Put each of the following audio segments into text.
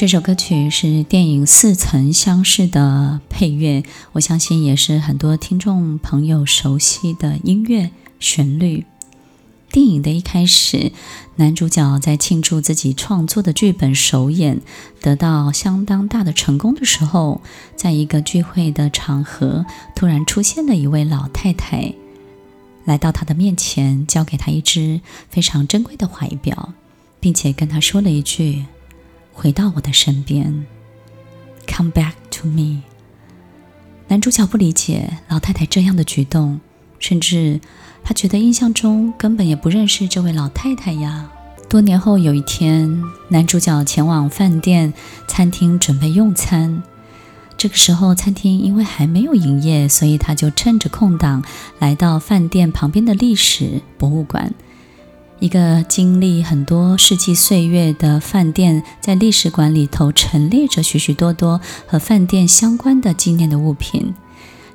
这首歌曲是电影《似曾相识》的配乐，我相信也是很多听众朋友熟悉的音乐旋律。电影的一开始，男主角在庆祝自己创作的剧本首演得到相当大的成功的时候，在一个聚会的场合，突然出现了一位老太太，来到他的面前，交给他一只非常珍贵的怀表，并且跟他说了一句。回到我的身边，Come back to me。男主角不理解老太太这样的举动，甚至他觉得印象中根本也不认识这位老太太呀。多年后有一天，男主角前往饭店餐厅准备用餐，这个时候餐厅因为还没有营业，所以他就趁着空档来到饭店旁边的历史博物馆。一个经历很多世纪岁月的饭店，在历史馆里头陈列着许许多多和饭店相关的纪念的物品。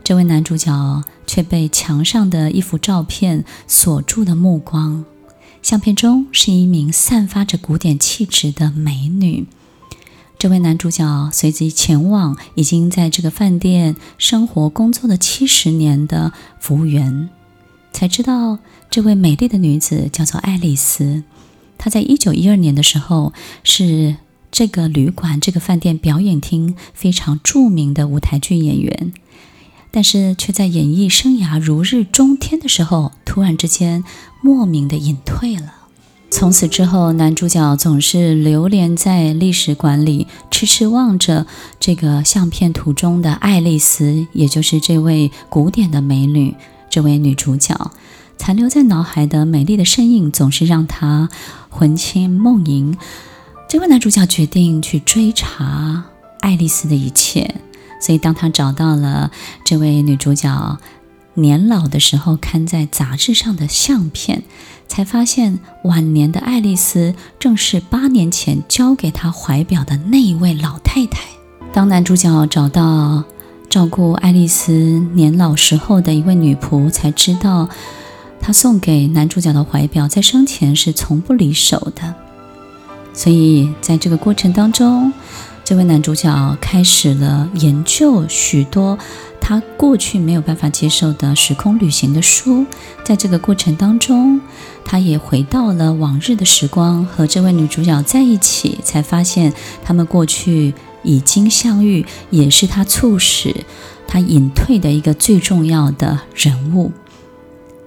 这位男主角却被墙上的一幅照片锁住了目光。相片中是一名散发着古典气质的美女。这位男主角随即前往已经在这个饭店生活工作了七十年的服务员。才知道，这位美丽的女子叫做爱丽丝。她在一九一二年的时候是这个旅馆、这个饭店表演厅非常著名的舞台剧演员，但是却在演艺生涯如日中天的时候，突然之间莫名的隐退了。从此之后，男主角总是流连在历史馆里，痴痴望着这个相片图中的爱丽丝，也就是这位古典的美女。这位女主角残留在脑海的美丽的身影，总是让她魂牵梦萦。这位男主角决定去追查爱丽丝的一切，所以当他找到了这位女主角年老的时候看在杂志上的相片，才发现晚年的爱丽丝正是八年前交给他怀表的那一位老太太。当男主角找到。照顾爱丽丝年老时候的一位女仆才知道，她送给男主角的怀表在生前是从不离手的。所以在这个过程当中，这位男主角开始了研究许多他过去没有办法接受的时空旅行的书。在这个过程当中，他也回到了往日的时光，和这位女主角在一起，才发现他们过去。已经相遇，也是他促使他隐退的一个最重要的人物，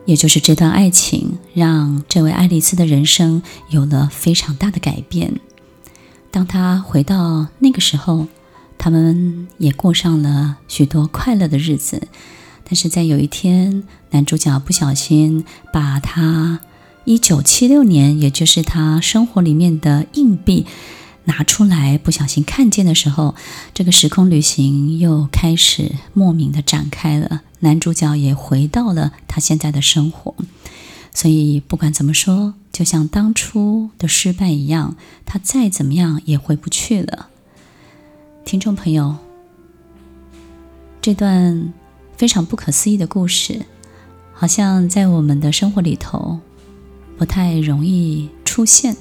也就是这段爱情，让这位爱丽丝的人生有了非常大的改变。当他回到那个时候，他们也过上了许多快乐的日子。但是在有一天，男主角不小心把他一九七六年，也就是他生活里面的硬币。拿出来，不小心看见的时候，这个时空旅行又开始莫名的展开了。男主角也回到了他现在的生活，所以不管怎么说，就像当初的失败一样，他再怎么样也回不去了。听众朋友，这段非常不可思议的故事，好像在我们的生活里头不太容易出现。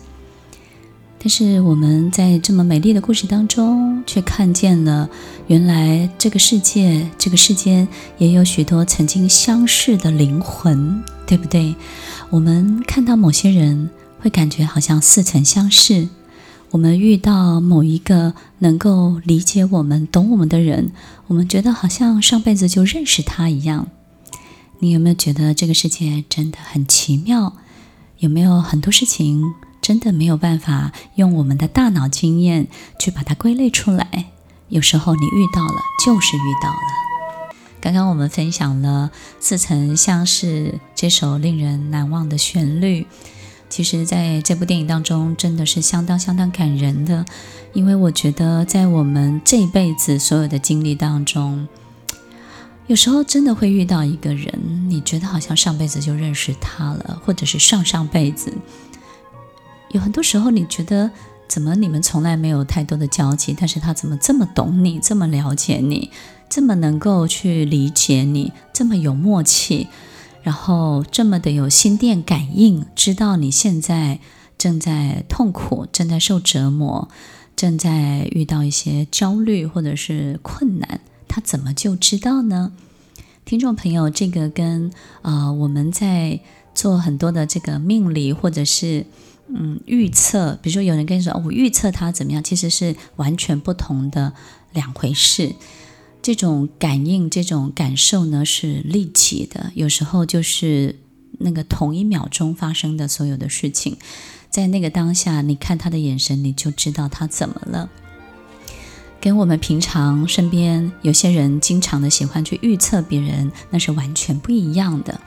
但是我们在这么美丽的故事当中，却看见了原来这个世界、这个世间也有许多曾经相识的灵魂，对不对？我们看到某些人，会感觉好像似曾相识；我们遇到某一个能够理解我们、懂我们的人，我们觉得好像上辈子就认识他一样。你有没有觉得这个世界真的很奇妙？有没有很多事情？真的没有办法用我们的大脑经验去把它归类出来。有时候你遇到了，就是遇到了。刚刚我们分享了《似曾相识》这首令人难忘的旋律，其实在这部电影当中真的是相当相当感人的。因为我觉得在我们这一辈子所有的经历当中，有时候真的会遇到一个人，你觉得好像上辈子就认识他了，或者是上上辈子。有很多时候，你觉得怎么你们从来没有太多的交集，但是他怎么这么懂你，这么了解你，这么能够去理解你，这么有默契，然后这么的有心电感应，知道你现在正在痛苦，正在受折磨，正在遇到一些焦虑或者是困难。他怎么就知道呢？听众朋友，这个跟呃我们在做很多的这个命理或者是嗯预测，比如说有人跟你说，我预测他怎么样，其实是完全不同的两回事。这种感应、这种感受呢，是立即的，有时候就是那个同一秒钟发生的所有的事情，在那个当下，你看他的眼神，你就知道他怎么了。跟我们平常身边有些人经常的喜欢去预测别人，那是完全不一样的。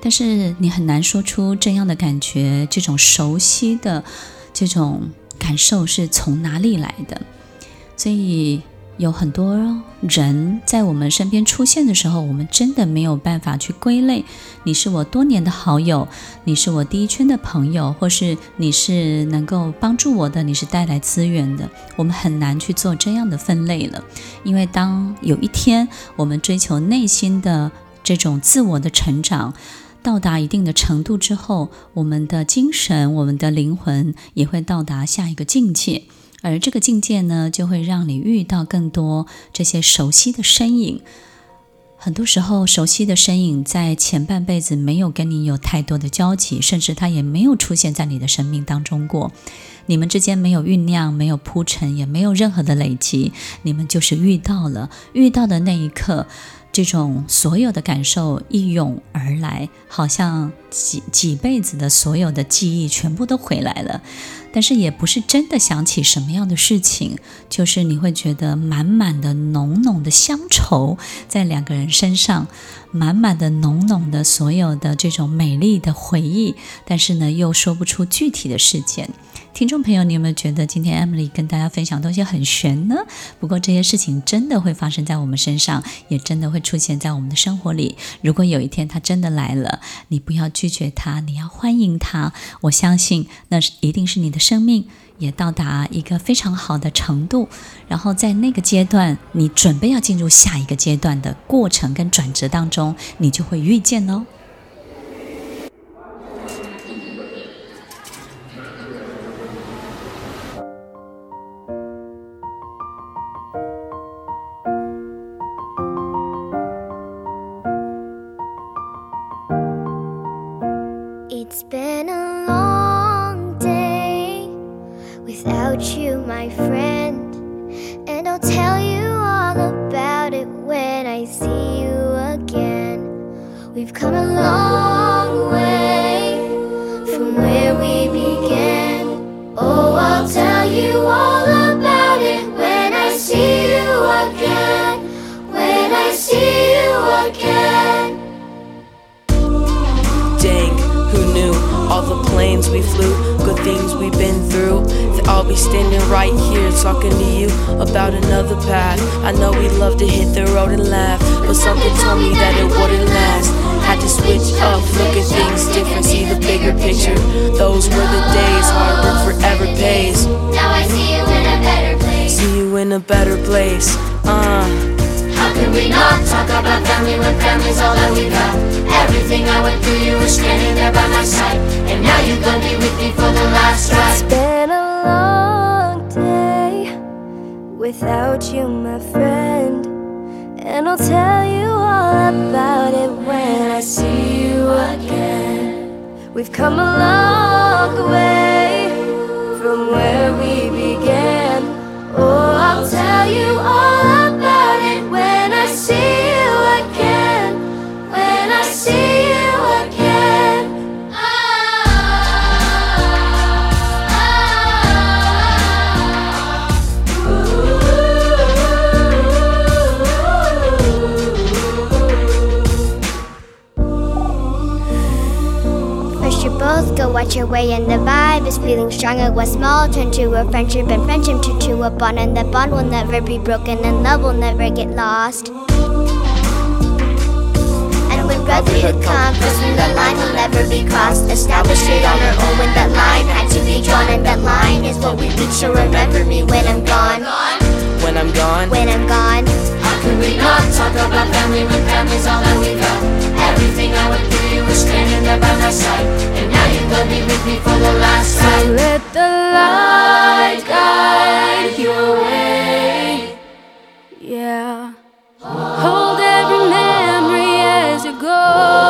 但是你很难说出这样的感觉，这种熟悉的这种感受是从哪里来的，所以。有很多人在我们身边出现的时候，我们真的没有办法去归类。你是我多年的好友，你是我第一圈的朋友，或是你是能够帮助我的，你是带来资源的。我们很难去做这样的分类了，因为当有一天我们追求内心的这种自我的成长，到达一定的程度之后，我们的精神、我们的灵魂也会到达下一个境界。而这个境界呢，就会让你遇到更多这些熟悉的身影。很多时候，熟悉的身影在前半辈子没有跟你有太多的交集，甚至他也没有出现在你的生命当中过。你们之间没有酝酿，没有铺陈，也没有任何的累积，你们就是遇到了。遇到的那一刻，这种所有的感受一涌而来，好像几几辈子的所有的记忆全部都回来了。但是也不是真的想起什么样的事情，就是你会觉得满满的浓浓的乡愁在两个人身上，满满的浓浓的所有的这种美丽的回忆，但是呢又说不出具体的事件。听众朋友，你有没有觉得今天 Emily 跟大家分享东西很玄呢？不过这些事情真的会发生在我们身上，也真的会出现在我们的生活里。如果有一天他真的来了，你不要拒绝他，你要欢迎他。我相信那是一定是你的生命也到达一个非常好的程度，然后在那个阶段，你准备要进入下一个阶段的过程跟转折当中，你就会遇见哦 and family's all that we got. Everything I went through, you were standing there by my side. And now you're gonna be with me for the last ride. It's been a long day without you, my friend. And I'll tell you all about it when I see you again. We've come a long way from where we began. Oh, I'll tell you all. Go watch your way and the vibe is feeling stronger. What's small turn to a friendship and friendship turn to a bond and the bond will never be broken and love will never get lost. compass when the line will never be crossed. Established it on our own when that line had to be drawn, and that line is what we reach. So remember me when I'm gone. When I'm gone, When I'm gone. How can we not talk about family when family's all that we got? Everything I would through, were standing there by my side. And now you're gonna be with me for the last So time. let the light guide your way. Yeah. Hold every memory as you go.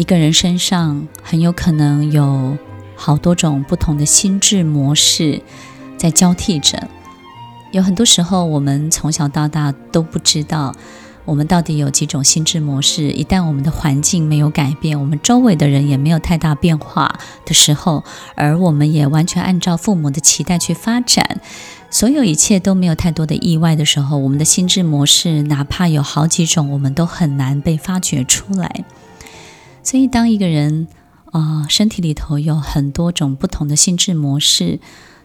一个人身上，很有可能有好多种不同的心智模式在交替着。有很多时候，我们从小到大都不知道我们到底有几种心智模式。一旦我们的环境没有改变，我们周围的人也没有太大变化的时候，而我们也完全按照父母的期待去发展，所有一切都没有太多的意外的时候，我们的心智模式哪怕有好几种，我们都很难被发掘出来。所以，当一个人啊、呃、身体里头有很多种不同的心智模式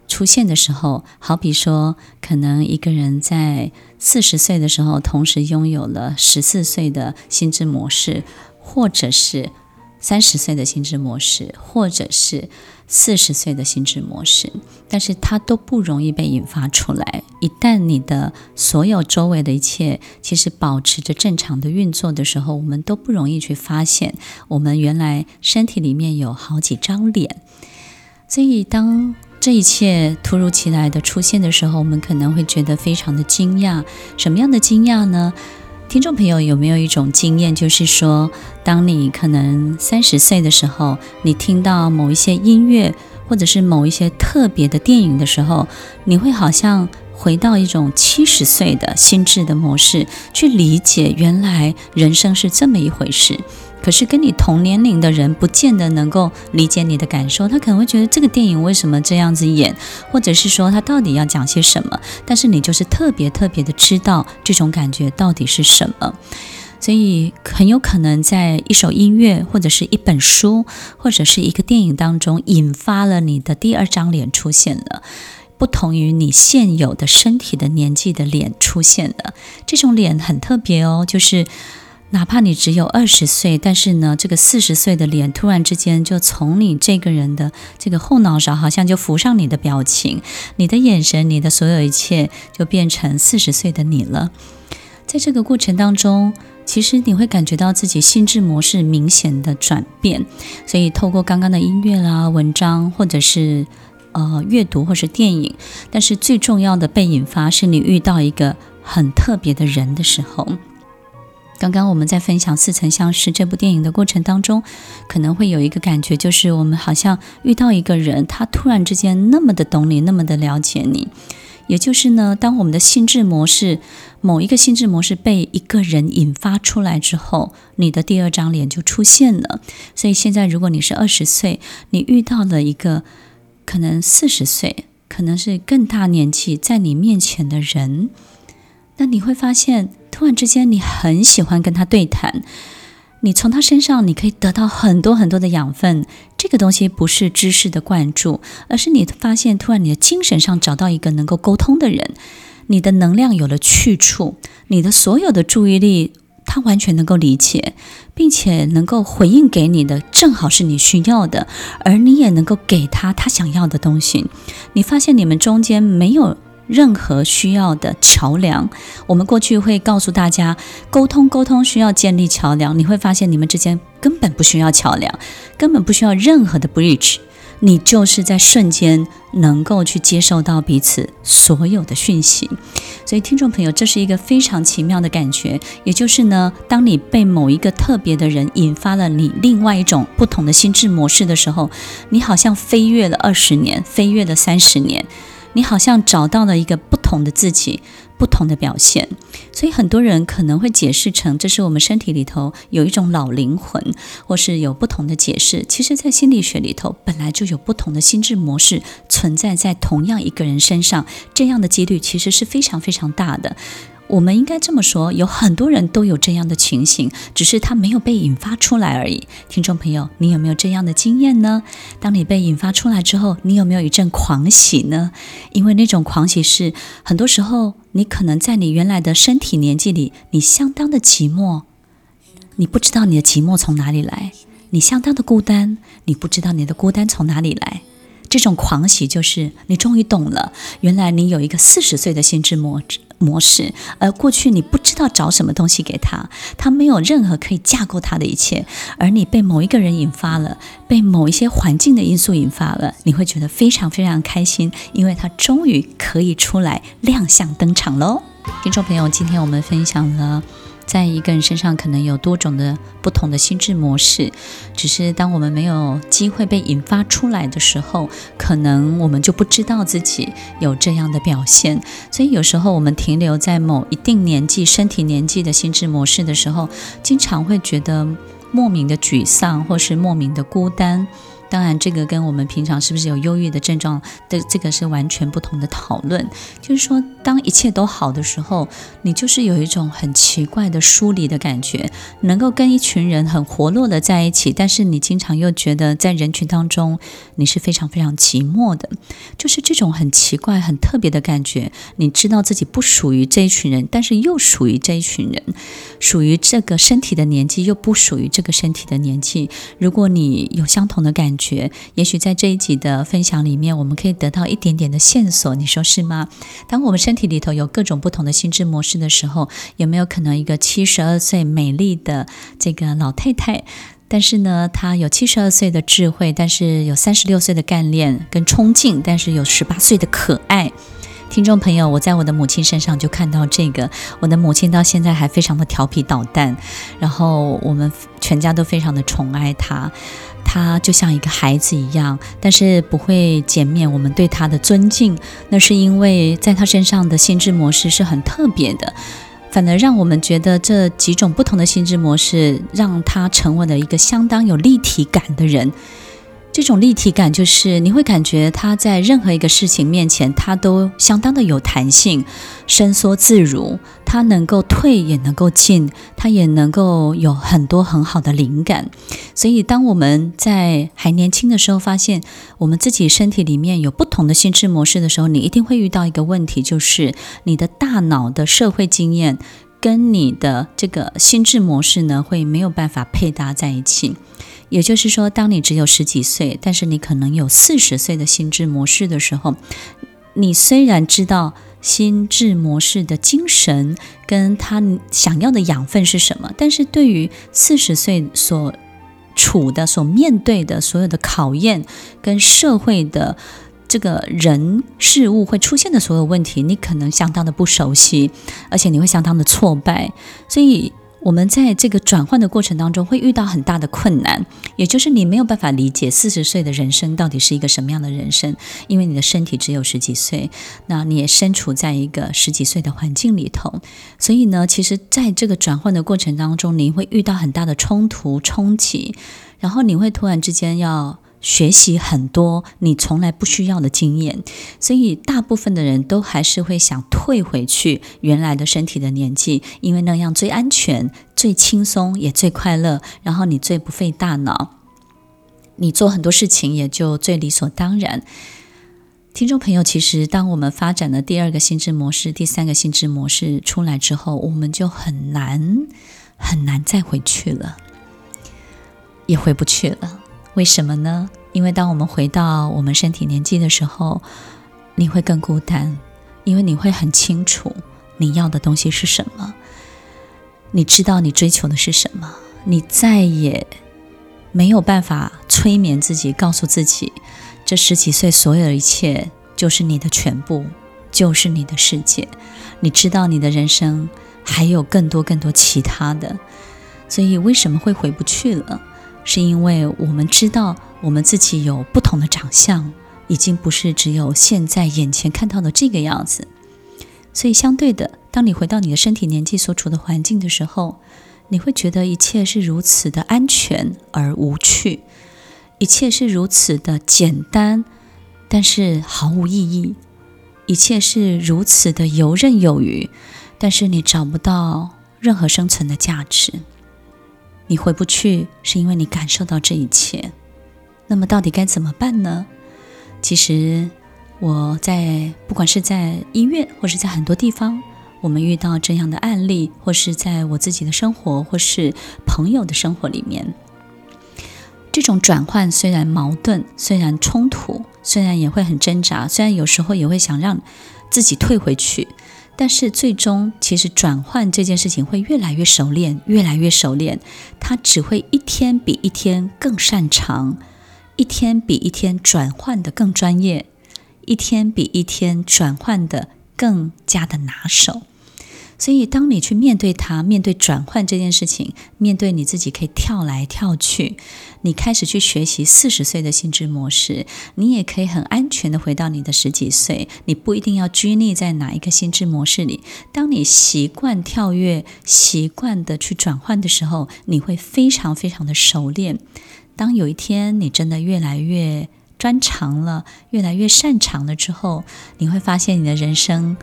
出现的时候，好比说，可能一个人在四十岁的时候，同时拥有了十四岁的心智模式，或者是三十岁的心智模式，或者是四十岁的心智模式，但是它都不容易被引发出来。一旦你的所有周围的一切其实保持着正常的运作的时候，我们都不容易去发现，我们原来身体里面有好几张脸。所以当这一切突如其来的出现的时候，我们可能会觉得非常的惊讶。什么样的惊讶呢？听众朋友有没有一种经验，就是说，当你可能三十岁的时候，你听到某一些音乐，或者是某一些特别的电影的时候，你会好像回到一种七十岁的心智的模式，去理解原来人生是这么一回事。可是跟你同年龄的人不见得能够理解你的感受，他可能会觉得这个电影为什么这样子演，或者是说他到底要讲些什么。但是你就是特别特别的知道这种感觉到底是什么，所以很有可能在一首音乐，或者是一本书，或者是一个电影当中，引发了你的第二张脸出现了，不同于你现有的身体的年纪的脸出现了。这种脸很特别哦，就是。哪怕你只有二十岁，但是呢，这个四十岁的脸突然之间就从你这个人的这个后脑勺，好像就浮上你的表情，你的眼神，你的所有一切就变成四十岁的你了。在这个过程当中，其实你会感觉到自己心智模式明显的转变。所以，透过刚刚的音乐啦、文章，或者是呃阅读，或是电影，但是最重要的被引发是你遇到一个很特别的人的时候。刚刚我们在分享《似曾相识》这部电影的过程当中，可能会有一个感觉，就是我们好像遇到一个人，他突然之间那么的懂你，那么的了解你。也就是呢，当我们的心智模式某一个心智模式被一个人引发出来之后，你的第二张脸就出现了。所以现在，如果你是二十岁，你遇到了一个可能四十岁，可能是更大年纪在你面前的人，那你会发现。突然之间，你很喜欢跟他对谈，你从他身上你可以得到很多很多的养分。这个东西不是知识的灌注，而是你发现突然你的精神上找到一个能够沟通的人，你的能量有了去处，你的所有的注意力他完全能够理解，并且能够回应给你的正好是你需要的，而你也能够给他他想要的东西。你发现你们中间没有。任何需要的桥梁，我们过去会告诉大家，沟通沟通需要建立桥梁。你会发现你们之间根本不需要桥梁，根本不需要任何的 bridge。你就是在瞬间能够去接受到彼此所有的讯息。所以，听众朋友，这是一个非常奇妙的感觉。也就是呢，当你被某一个特别的人引发了你另外一种不同的心智模式的时候，你好像飞跃了二十年，飞跃了三十年，你好像找到了一个不同的自己。不同的表现，所以很多人可能会解释成这是我们身体里头有一种老灵魂，或是有不同的解释。其实，在心理学里头，本来就有不同的心智模式存在在同样一个人身上，这样的几率其实是非常非常大的。我们应该这么说，有很多人都有这样的情形，只是他没有被引发出来而已。听众朋友，你有没有这样的经验呢？当你被引发出来之后，你有没有一阵狂喜呢？因为那种狂喜是很多时候，你可能在你原来的身体年纪里，你相当的寂寞，你不知道你的寂寞从哪里来；你相当的孤单，你不知道你的孤单从哪里来。这种狂喜就是你终于懂了，原来你有一个四十岁的心智模模式，而过去你不知道找什么东西给他，他没有任何可以架构他的一切，而你被某一个人引发了，被某一些环境的因素引发了，你会觉得非常非常开心，因为他终于可以出来亮相登场喽。听众朋友，今天我们分享了。在一个人身上可能有多种的不同的心智模式，只是当我们没有机会被引发出来的时候，可能我们就不知道自己有这样的表现。所以有时候我们停留在某一定年纪、身体年纪的心智模式的时候，经常会觉得莫名的沮丧，或是莫名的孤单。当然，这个跟我们平常是不是有忧郁的症状的这个是完全不同的讨论。就是说，当一切都好的时候，你就是有一种很奇怪的疏离的感觉，能够跟一群人很活络的在一起，但是你经常又觉得在人群当中你是非常非常寂寞的，就是这种很奇怪、很特别的感觉。你知道自己不属于这一群人，但是又属于这一群人，属于这个身体的年纪，又不属于这个身体的年纪。如果你有相同的感觉，觉，也许在这一集的分享里面，我们可以得到一点点的线索，你说是吗？当我们身体里头有各种不同的心智模式的时候，有没有可能一个七十二岁美丽的这个老太太，但是呢，她有七十二岁的智慧，但是有三十六岁的干练跟冲劲，但是有十八岁的可爱。听众朋友，我在我的母亲身上就看到这个。我的母亲到现在还非常的调皮捣蛋，然后我们全家都非常的宠爱她。她就像一个孩子一样，但是不会减免我们对她的尊敬。那是因为在她身上的心智模式是很特别的，反而让我们觉得这几种不同的心智模式，让她成为了一个相当有立体感的人。这种立体感，就是你会感觉他在任何一个事情面前，他都相当的有弹性，伸缩自如。他能够退，也能够进，他也能够有很多很好的灵感。所以，当我们在还年轻的时候，发现我们自己身体里面有不同的心智模式的时候，你一定会遇到一个问题，就是你的大脑的社会经验跟你的这个心智模式呢，会没有办法配搭在一起。也就是说，当你只有十几岁，但是你可能有四十岁的心智模式的时候，你虽然知道心智模式的精神跟他想要的养分是什么，但是对于四十岁所处的、所面对的所有的考验跟社会的这个人事物会出现的所有问题，你可能相当的不熟悉，而且你会相当的挫败，所以。我们在这个转换的过程当中会遇到很大的困难，也就是你没有办法理解四十岁的人生到底是一个什么样的人生，因为你的身体只有十几岁，那你也身处在一个十几岁的环境里头，所以呢，其实在这个转换的过程当中，你会遇到很大的冲突冲击，然后你会突然之间要。学习很多你从来不需要的经验，所以大部分的人都还是会想退回去原来的身体的年纪，因为那样最安全、最轻松也最快乐，然后你最不费大脑，你做很多事情也就最理所当然。听众朋友，其实当我们发展了第二个心智模式、第三个心智模式出来之后，我们就很难很难再回去了，也回不去了。为什么呢？因为当我们回到我们身体年纪的时候，你会更孤单，因为你会很清楚你要的东西是什么，你知道你追求的是什么，你再也没有办法催眠自己，告诉自己这十几岁所有的一切就是你的全部，就是你的世界。你知道你的人生还有更多更多其他的，所以为什么会回不去了？是因为我们知道我们自己有不同的长相，已经不是只有现在眼前看到的这个样子。所以相对的，当你回到你的身体年纪所处的环境的时候，你会觉得一切是如此的安全而无趣。一切是如此的简单，但是毫无意义；一切是如此的游刃有余，但是你找不到任何生存的价值。你回不去，是因为你感受到这一切。那么，到底该怎么办呢？其实，我在不管是在医院，或是在很多地方，我们遇到这样的案例，或是在我自己的生活，或是朋友的生活里面。这种转换虽然矛盾，虽然冲突，虽然也会很挣扎，虽然有时候也会想让自己退回去，但是最终其实转换这件事情会越来越熟练，越来越熟练，他只会一天比一天更擅长，一天比一天转换的更专业，一天比一天转换的更加的拿手。所以，当你去面对它，面对转换这件事情，面对你自己可以跳来跳去，你开始去学习四十岁的心智模式，你也可以很安全的回到你的十几岁。你不一定要拘泥在哪一个心智模式里。当你习惯跳跃，习惯的去转换的时候，你会非常非常的熟练。当有一天你真的越来越专长了，越来越擅长了之后，你会发现你的人生。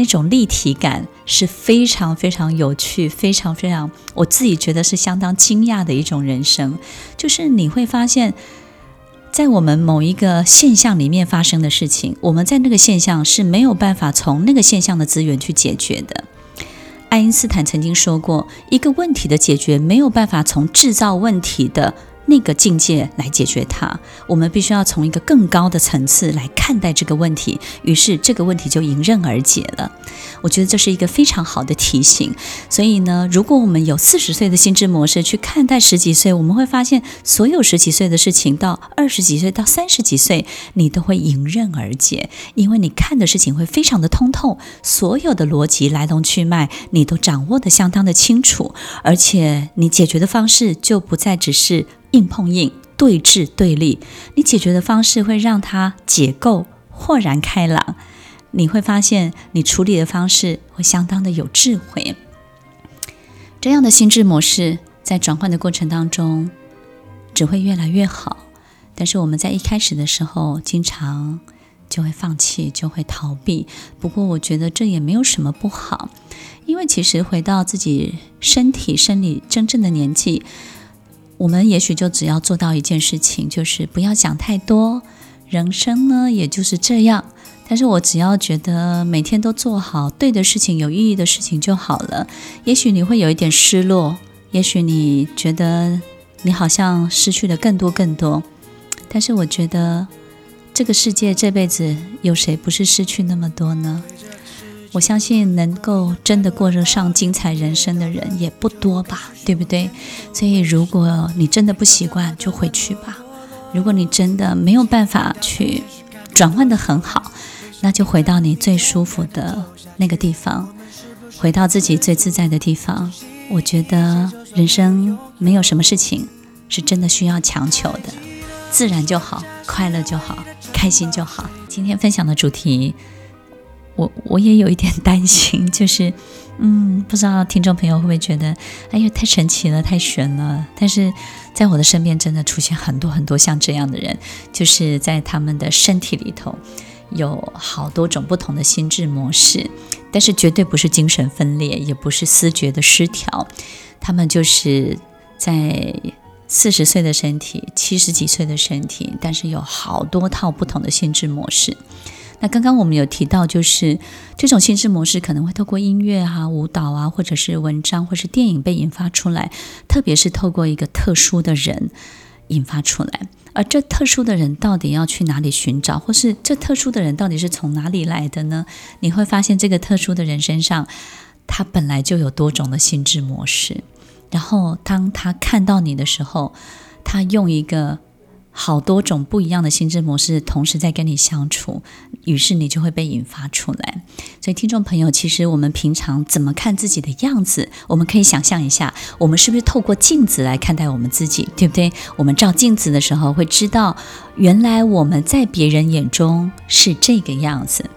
那种立体感是非常非常有趣，非常非常，我自己觉得是相当惊讶的一种人生。就是你会发现，在我们某一个现象里面发生的事情，我们在那个现象是没有办法从那个现象的资源去解决的。爱因斯坦曾经说过，一个问题的解决没有办法从制造问题的。那个境界来解决它，我们必须要从一个更高的层次来看待这个问题，于是这个问题就迎刃而解了。我觉得这是一个非常好的提醒。所以呢，如果我们有四十岁的心智模式去看待十几岁，我们会发现，所有十几岁的事情到二十几岁到三十几岁，你都会迎刃而解，因为你看的事情会非常的通透，所有的逻辑来龙去脉你都掌握得相当的清楚，而且你解决的方式就不再只是。硬碰硬、对峙对立，你解决的方式会让它解构、豁然开朗。你会发现，你处理的方式会相当的有智慧。这样的心智模式在转换的过程当中，只会越来越好。但是我们在一开始的时候，经常就会放弃，就会逃避。不过我觉得这也没有什么不好，因为其实回到自己身体、生理真正的年纪。我们也许就只要做到一件事情，就是不要想太多。人生呢，也就是这样。但是我只要觉得每天都做好对的事情、有意义的事情就好了。也许你会有一点失落，也许你觉得你好像失去了更多更多。但是我觉得这个世界这辈子有谁不是失去那么多呢？我相信能够真的过得上精彩人生的人也不多吧，对不对？所以如果你真的不习惯，就回去吧。如果你真的没有办法去转换得很好，那就回到你最舒服的那个地方，回到自己最自在的地方。我觉得人生没有什么事情是真的需要强求的，自然就好，快乐就好，开心就好。今天分享的主题。我我也有一点担心，就是，嗯，不知道听众朋友会不会觉得，哎呀，太神奇了，太玄了。但是在我的身边，真的出现很多很多像这样的人，就是在他们的身体里头有好多种不同的心智模式，但是绝对不是精神分裂，也不是思觉的失调，他们就是在四十岁的身体，七十几岁的身体，但是有好多套不同的心智模式。那刚刚我们有提到，就是这种心智模式可能会透过音乐啊、舞蹈啊，或者是文章，或是电影被引发出来，特别是透过一个特殊的人引发出来。而这特殊的人到底要去哪里寻找，或是这特殊的人到底是从哪里来的呢？你会发现，这个特殊的人身上，他本来就有多种的心智模式。然后，当他看到你的时候，他用一个好多种不一样的心智模式同时在跟你相处，于是你就会被引发出来。所以，听众朋友，其实我们平常怎么看自己的样子，我们可以想象一下，我们是不是透过镜子来看待我们自己，对不对？我们照镜子的时候会知道，原来我们在别人眼中是这个样子。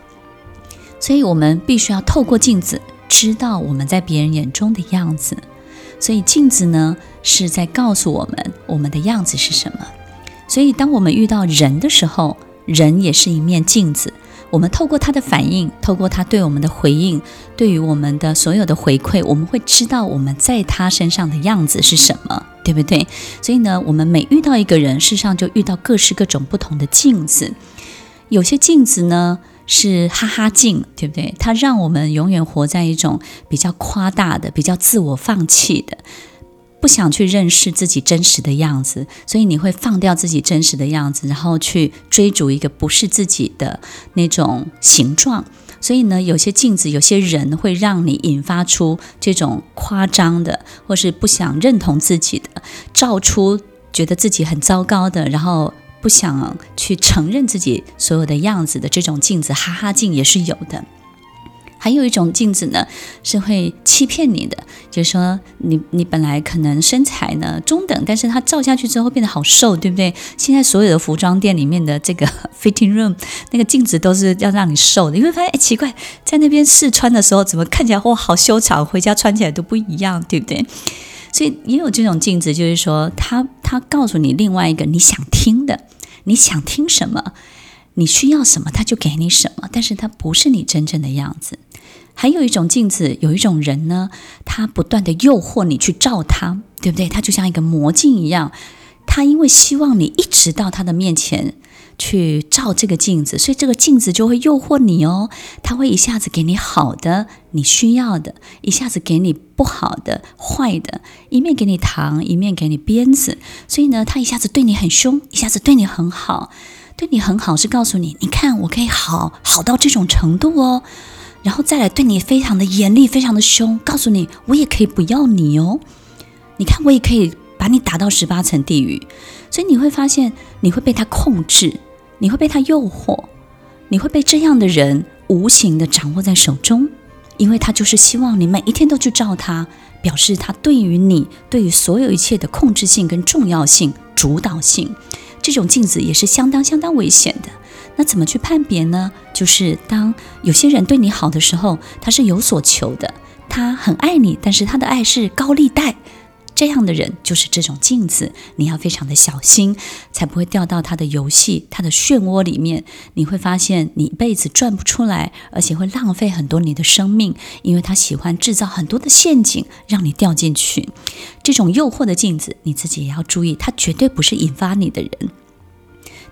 所以我们必须要透过镜子，知道我们在别人眼中的样子。所以，镜子呢，是在告诉我们我们的样子是什么。所以，当我们遇到人的时候，人也是一面镜子。我们透过他的反应，透过他对我们的回应，对于我们的所有的回馈，我们会知道我们在他身上的样子是什么，对不对？所以呢，我们每遇到一个人，事实上就遇到各式各种不同的镜子。有些镜子呢是哈哈镜，对不对？它让我们永远活在一种比较夸大的、比较自我放弃的。不想去认识自己真实的样子，所以你会放掉自己真实的样子，然后去追逐一个不是自己的那种形状。所以呢，有些镜子，有些人会让你引发出这种夸张的，或是不想认同自己的，照出觉得自己很糟糕的，然后不想去承认自己所有的样子的这种镜子，哈哈镜也是有的。还有一种镜子呢，是会欺骗你的，就是说你你本来可能身材呢中等，但是它照下去之后变得好瘦，对不对？现在所有的服装店里面的这个 fitting room 那个镜子都是要让你瘦的，你会发现哎奇怪，在那边试穿的时候怎么看起来哇好修长，回家穿起来都不一样，对不对？所以也有这种镜子，就是说它它告诉你另外一个你想听的，你想听什么，你需要什么，它就给你什么，但是它不是你真正的样子。还有一种镜子，有一种人呢，他不断地诱惑你去照他，对不对？他就像一个魔镜一样，他因为希望你一直到他的面前去照这个镜子，所以这个镜子就会诱惑你哦。他会一下子给你好的，你需要的；一下子给你不好的、坏的，一面给你糖，一面给你鞭子。所以呢，他一下子对你很凶，一下子对你很好。对你很好是告诉你，你看我可以好好到这种程度哦。然后再来对你非常的严厉，非常的凶，告诉你我也可以不要你哦。你看我也可以把你打到十八层地狱，所以你会发现你会被他控制，你会被他诱惑，你会被这样的人无形的掌握在手中，因为他就是希望你每一天都去照他，表示他对于你对于所有一切的控制性跟重要性、主导性，这种镜子也是相当相当危险的。那怎么去判别呢？就是当有些人对你好的时候，他是有所求的，他很爱你，但是他的爱是高利贷，这样的人就是这种镜子，你要非常的小心，才不会掉到他的游戏、他的漩涡里面。你会发现你一辈子转不出来，而且会浪费很多你的生命，因为他喜欢制造很多的陷阱让你掉进去。这种诱惑的镜子，你自己也要注意，他绝对不是引发你的人。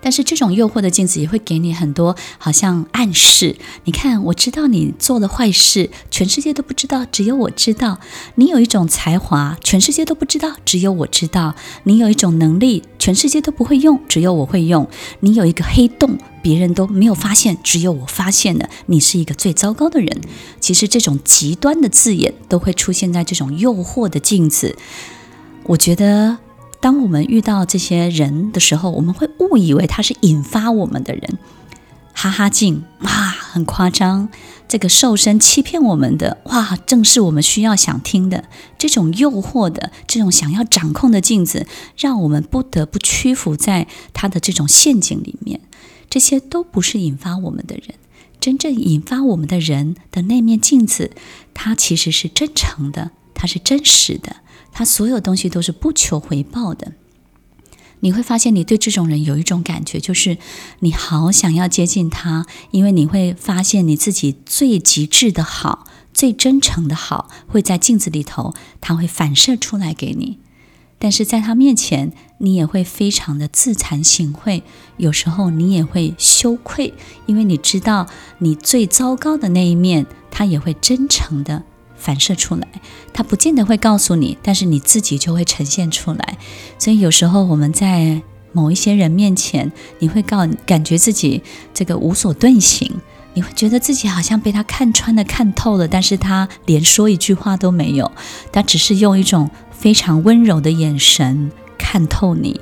但是这种诱惑的镜子也会给你很多好像暗示。你看，我知道你做了坏事，全世界都不知道，只有我知道。你有一种才华，全世界都不知道，只有我知道。你有一种能力，全世界都不会用，只有我会用。你有一个黑洞，别人都没有发现，只有我发现了。你是一个最糟糕的人。其实这种极端的字眼都会出现在这种诱惑的镜子。我觉得。当我们遇到这些人的时候，我们会误以为他是引发我们的人，哈哈镜哇，很夸张。这个瘦身欺骗我们的哇，正是我们需要想听的。这种诱惑的、这种想要掌控的镜子，让我们不得不屈服在他的这种陷阱里面。这些都不是引发我们的人，真正引发我们的人的那面镜子，它其实是真诚的，它是真实的。他所有东西都是不求回报的，你会发现你对这种人有一种感觉，就是你好想要接近他，因为你会发现你自己最极致的好、最真诚的好会在镜子里头，他会反射出来给你。但是在他面前，你也会非常的自惭形秽，有时候你也会羞愧，因为你知道你最糟糕的那一面，他也会真诚的。反射出来，他不见得会告诉你，但是你自己就会呈现出来。所以有时候我们在某一些人面前，你会告感觉自己这个无所遁形，你会觉得自己好像被他看穿了、看透了，但是他连说一句话都没有，他只是用一种非常温柔的眼神看透你，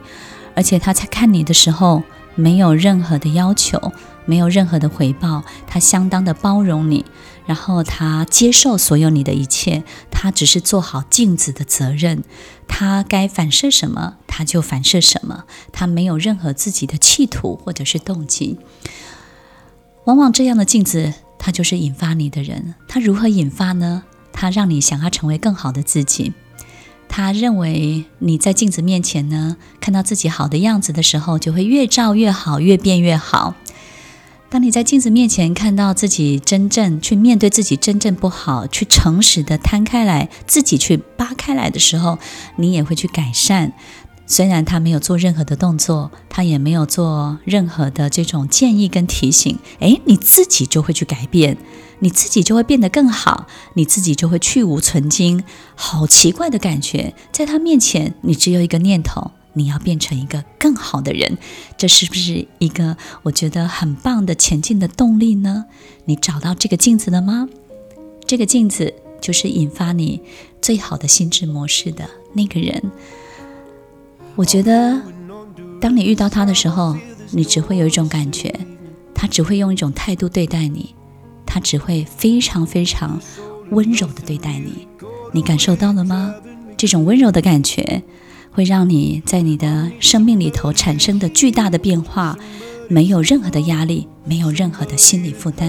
而且他在看你的时候没有任何的要求，没有任何的回报，他相当的包容你，然后他接受所有你的一切，他只是做好镜子的责任，他该反射什么他就反射什么，他没有任何自己的企图或者是动机。往往这样的镜子，他就是引发你的人。他如何引发呢？他让你想要成为更好的自己。他认为你在镜子面前呢，看到自己好的样子的时候，就会越照越好，越变越好。当你在镜子面前看到自己真正去面对自己真正不好，去诚实的摊开来，自己去扒开来的时候，你也会去改善。虽然他没有做任何的动作，他也没有做任何的这种建议跟提醒，诶，你自己就会去改变，你自己就会变得更好，你自己就会去无存菁。好奇怪的感觉，在他面前，你只有一个念头，你要变成一个更好的人，这是不是一个我觉得很棒的前进的动力呢？你找到这个镜子了吗？这个镜子就是引发你最好的心智模式的那个人。我觉得，当你遇到他的时候，你只会有一种感觉，他只会用一种态度对待你，他只会非常非常温柔的对待你。你感受到了吗？这种温柔的感觉，会让你在你的生命里头产生的巨大的变化，没有任何的压力，没有任何的心理负担。